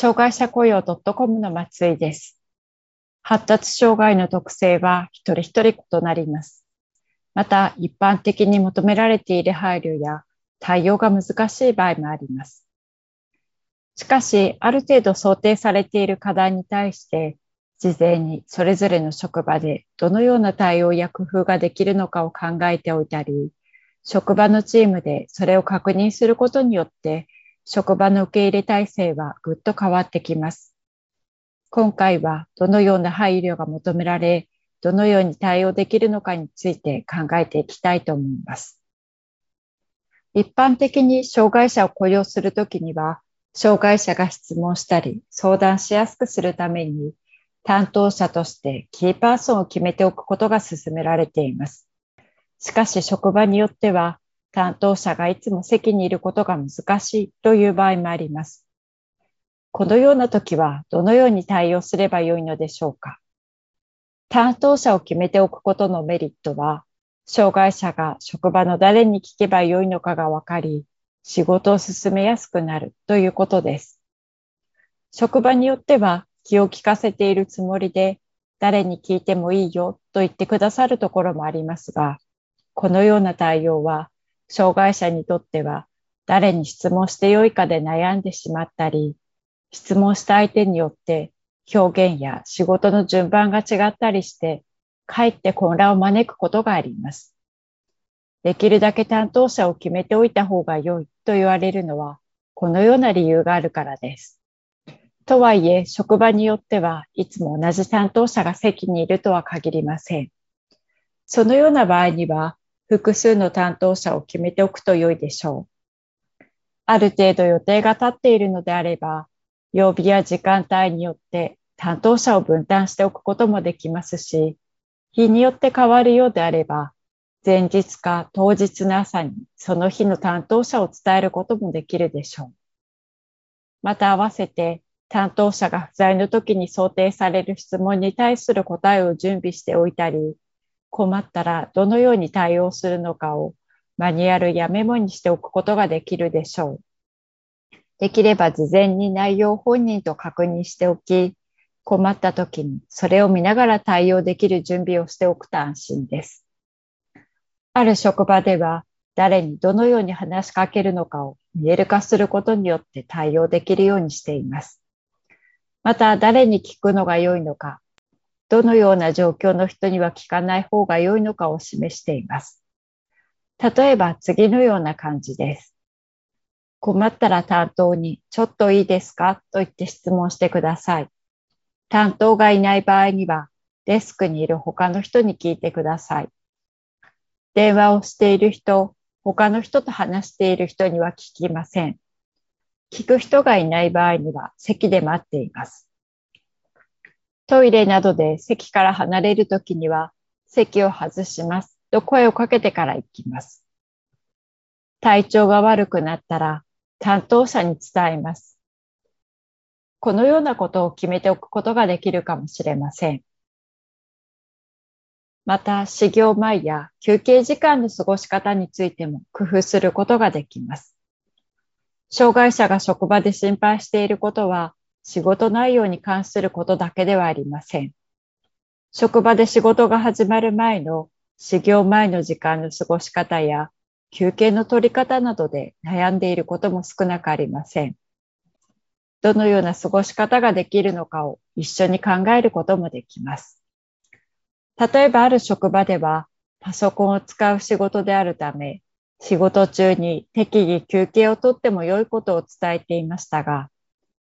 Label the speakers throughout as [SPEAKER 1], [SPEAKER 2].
[SPEAKER 1] 障害者雇用 .com の松井です。発達障害の特性は一人一人異なります。また、一般的に求められている配慮や対応が難しい場合もあります。しかし、ある程度想定されている課題に対して、事前にそれぞれの職場でどのような対応や工夫ができるのかを考えておいたり、職場のチームでそれを確認することによって職場の受け入れ体制はぐっと変わってきます。今回はどのような配慮が求められ、どのように対応できるのかについて考えていきたいと思います。一般的に障害者を雇用するときには、障害者が質問したり相談しやすくするために、担当者としてキーパーソンを決めておくことが進められています。しかし職場によっては担当者がいつも席にいることが難しいという場合もあります。このような時はどのように対応すればよいのでしょうか担当者を決めておくことのメリットは、障害者が職場の誰に聞けばよいのかがわかり、仕事を進めやすくなるということです。職場によっては気を利かせているつもりで、誰に聞いてもいいよと言ってくださるところもありますが、このような対応は障害者にとっては誰に質問してよいかで悩んでしまったり、質問した相手によって表現や仕事の順番が違ったりして、かえって混乱を招くことがあります。できるだけ担当者を決めておいた方が良いと言われるのは、このような理由があるからです。とはいえ、職場によってはいつも同じ担当者が席にいるとは限りません。そのような場合には、複数の担当者を決めておくと良いでしょう。ある程度予定が立っているのであれば、曜日や時間帯によって担当者を分担しておくこともできますし、日によって変わるようであれば、前日か当日の朝にその日の担当者を伝えることもできるでしょう。また合わせて担当者が不在の時に想定される質問に対する答えを準備しておいたり、困ったらどのように対応するのかをマニュアルやメモにしておくことができるでしょう。できれば事前に内容本人と確認しておき、困った時にそれを見ながら対応できる準備をしておくと安心です。ある職場では誰にどのように話しかけるのかを見える化することによって対応できるようにしています。また誰に聞くのが良いのかどのような状況の人には聞かない方が良いのかを示しています。例えば次のような感じです。困ったら担当にちょっといいですか？と言って質問してください。担当がいない場合にはデスクにいる他の人に聞いてください。電話をしている人、他の人と話している人には聞きません。聞く人がいない場合には席で待っています。トイレなどで席から離れるときには、席を外しますと声をかけてから行きます。体調が悪くなったら担当者に伝えます。このようなことを決めておくことができるかもしれません。また、始業前や休憩時間の過ごし方についても工夫することができます。障害者が職場で心配していることは、仕事内容に関することだけではありません。職場で仕事が始まる前の始業前の時間の過ごし方や休憩の取り方などで悩んでいることも少なくありません。どのような過ごし方ができるのかを一緒に考えることもできます。例えばある職場ではパソコンを使う仕事であるため、仕事中に適宜休憩をとっても良いことを伝えていましたが、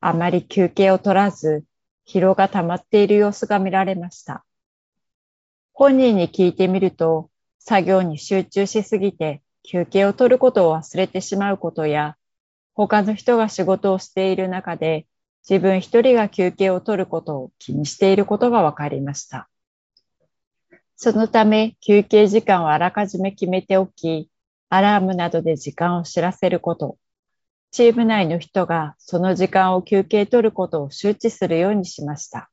[SPEAKER 1] あまり休憩を取らず、疲労が溜まっている様子が見られました。本人に聞いてみると、作業に集中しすぎて休憩を取ることを忘れてしまうことや、他の人が仕事をしている中で自分一人が休憩を取ることを気にしていることが分かりました。そのため休憩時間をあらかじめ決めておき、アラームなどで時間を知らせること、チーム内の人がその時間を休憩取ることを周知するようにしました。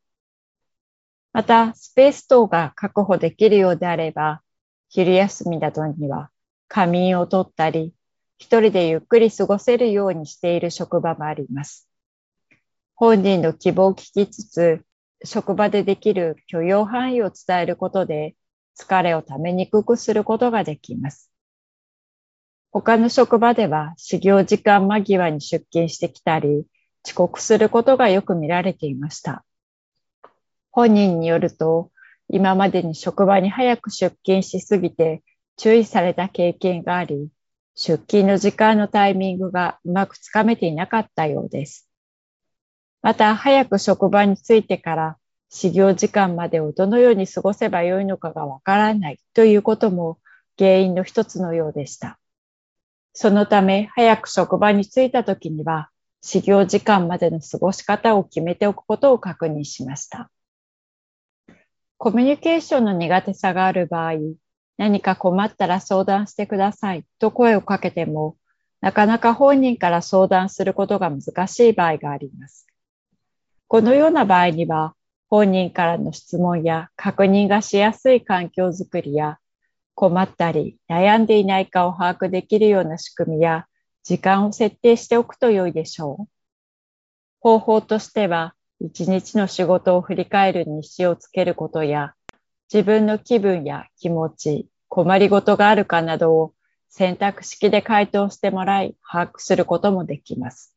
[SPEAKER 1] また、スペース等が確保できるようであれば、昼休みなどには仮眠を取ったり、一人でゆっくり過ごせるようにしている職場もあります。本人の希望を聞きつつ、職場でできる許容範囲を伝えることで、疲れをためにくくすることができます。他の職場では始業時間間際に出勤してきたり、遅刻することがよく見られていました。本人によると、今までに職場に早く出勤しすぎて注意された経験があり、出勤の時間のタイミングがうまくつかめていなかったようです。また、早く職場に着いてから始業時間までをどのように過ごせばよいのかがわからないということも原因の一つのようでした。そのため、早く職場に着いた時には、始業時間までの過ごし方を決めておくことを確認しました。コミュニケーションの苦手さがある場合、何か困ったら相談してくださいと声をかけても、なかなか本人から相談することが難しい場合があります。このような場合には、本人からの質問や確認がしやすい環境づくりや、困ったり悩んでいないかを把握できるような仕組みや、時間を設定しておくと良いでしょう。方法としては、一日の仕事を振り返る日誌をつけることや、自分の気分や気持ち、困りごとがあるかなどを選択式で回答してもらい把握することもできます。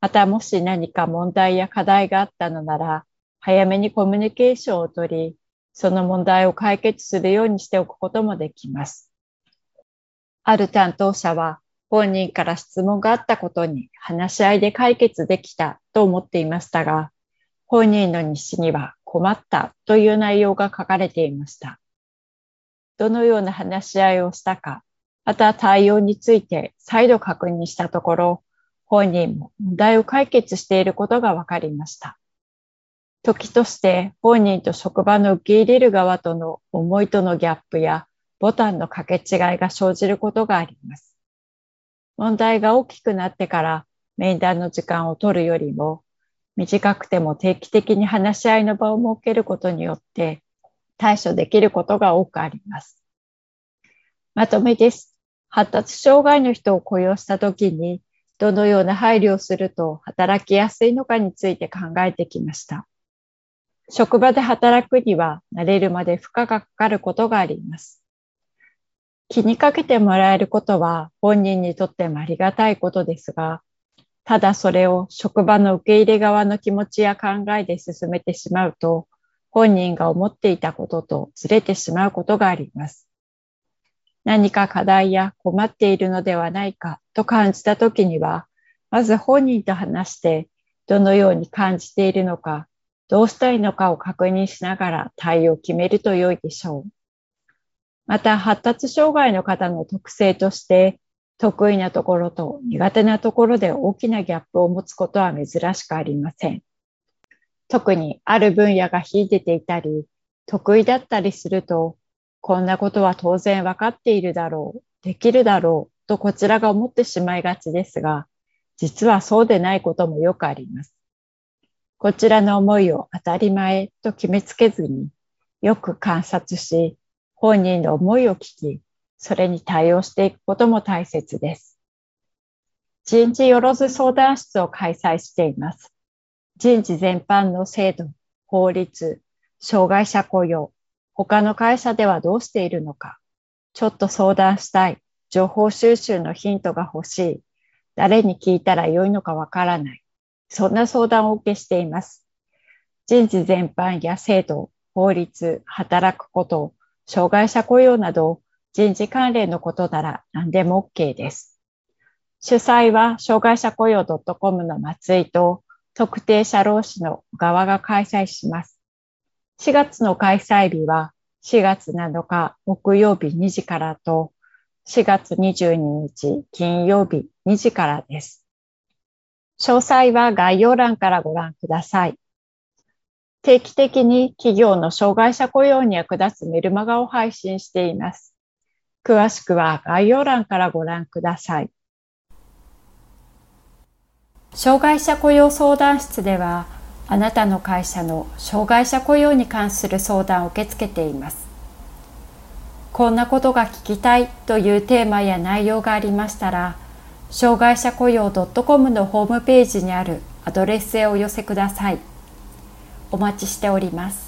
[SPEAKER 1] またもし何か問題や課題があったのなら、早めにコミュニケーションをとり、その問題を解決するようにしておくこともできます。ある担当者は本人から質問があったことに話し合いで解決できたと思っていましたが、本人の日誌には困ったという内容が書かれていました。どのような話し合いをしたか、また対応について再度確認したところ、本人も問題を解決していることが分かりました。時として本人と職場の受け入れる側との思いとのギャップやボタンの掛け違いが生じることがあります。問題が大きくなってから面談の時間を取るよりも短くても定期的に話し合いの場を設けることによって対処できることが多くあります。まとめです。発達障害の人を雇用したときにどのような配慮をすると働きやすいのかについて考えてきました。職場で働くには慣れるまで負荷がかかることがあります。気にかけてもらえることは本人にとってもありがたいことですが、ただそれを職場の受け入れ側の気持ちや考えで進めてしまうと、本人が思っていたこととずれてしまうことがあります。何か課題や困っているのではないかと感じたときには、まず本人と話して、どのように感じているのか、どうしたいのかを確認しながら対応を決めると良いでしょう。また、発達障害の方の特性として、得意なところと苦手なところで大きなギャップを持つことは珍しくありません。特にある分野が秀でていたり、得意だったりすると、こんなことは当然わかっているだろう、できるだろうとこちらが思ってしまいがちですが、実はそうでないこともよくあります。こちらの思いを当たり前と決めつけずに、よく観察し、本人の思いを聞き、それに対応していくことも大切です。人事よろず相談室を開催しています。人事全般の制度、法律、障害者雇用、他の会社ではどうしているのか、ちょっと相談したい、情報収集のヒントが欲しい、誰に聞いたらよいのかわからない、そんな相談を受けしています。人事全般や制度、法律、働くこと、障害者雇用など人事関連のことなら何でも OK です。主催は障害者雇用 .com の松井と特定社労士の側が開催します。4月の開催日は4月7日木曜日2時からと4月22日金曜日2時からです。詳細は概要欄からご覧ください。定期的に企業の障害者雇用に役立つメルマガを配信しています。詳しくは概要欄からご覧ください。障害者雇用相談室では、あなたの会社の障害者雇用に関する相談を受け付けています。こんなことが聞きたいというテーマや内容がありましたら、障害者雇用 .com のホームページにあるアドレスへお寄せください。お待ちしております。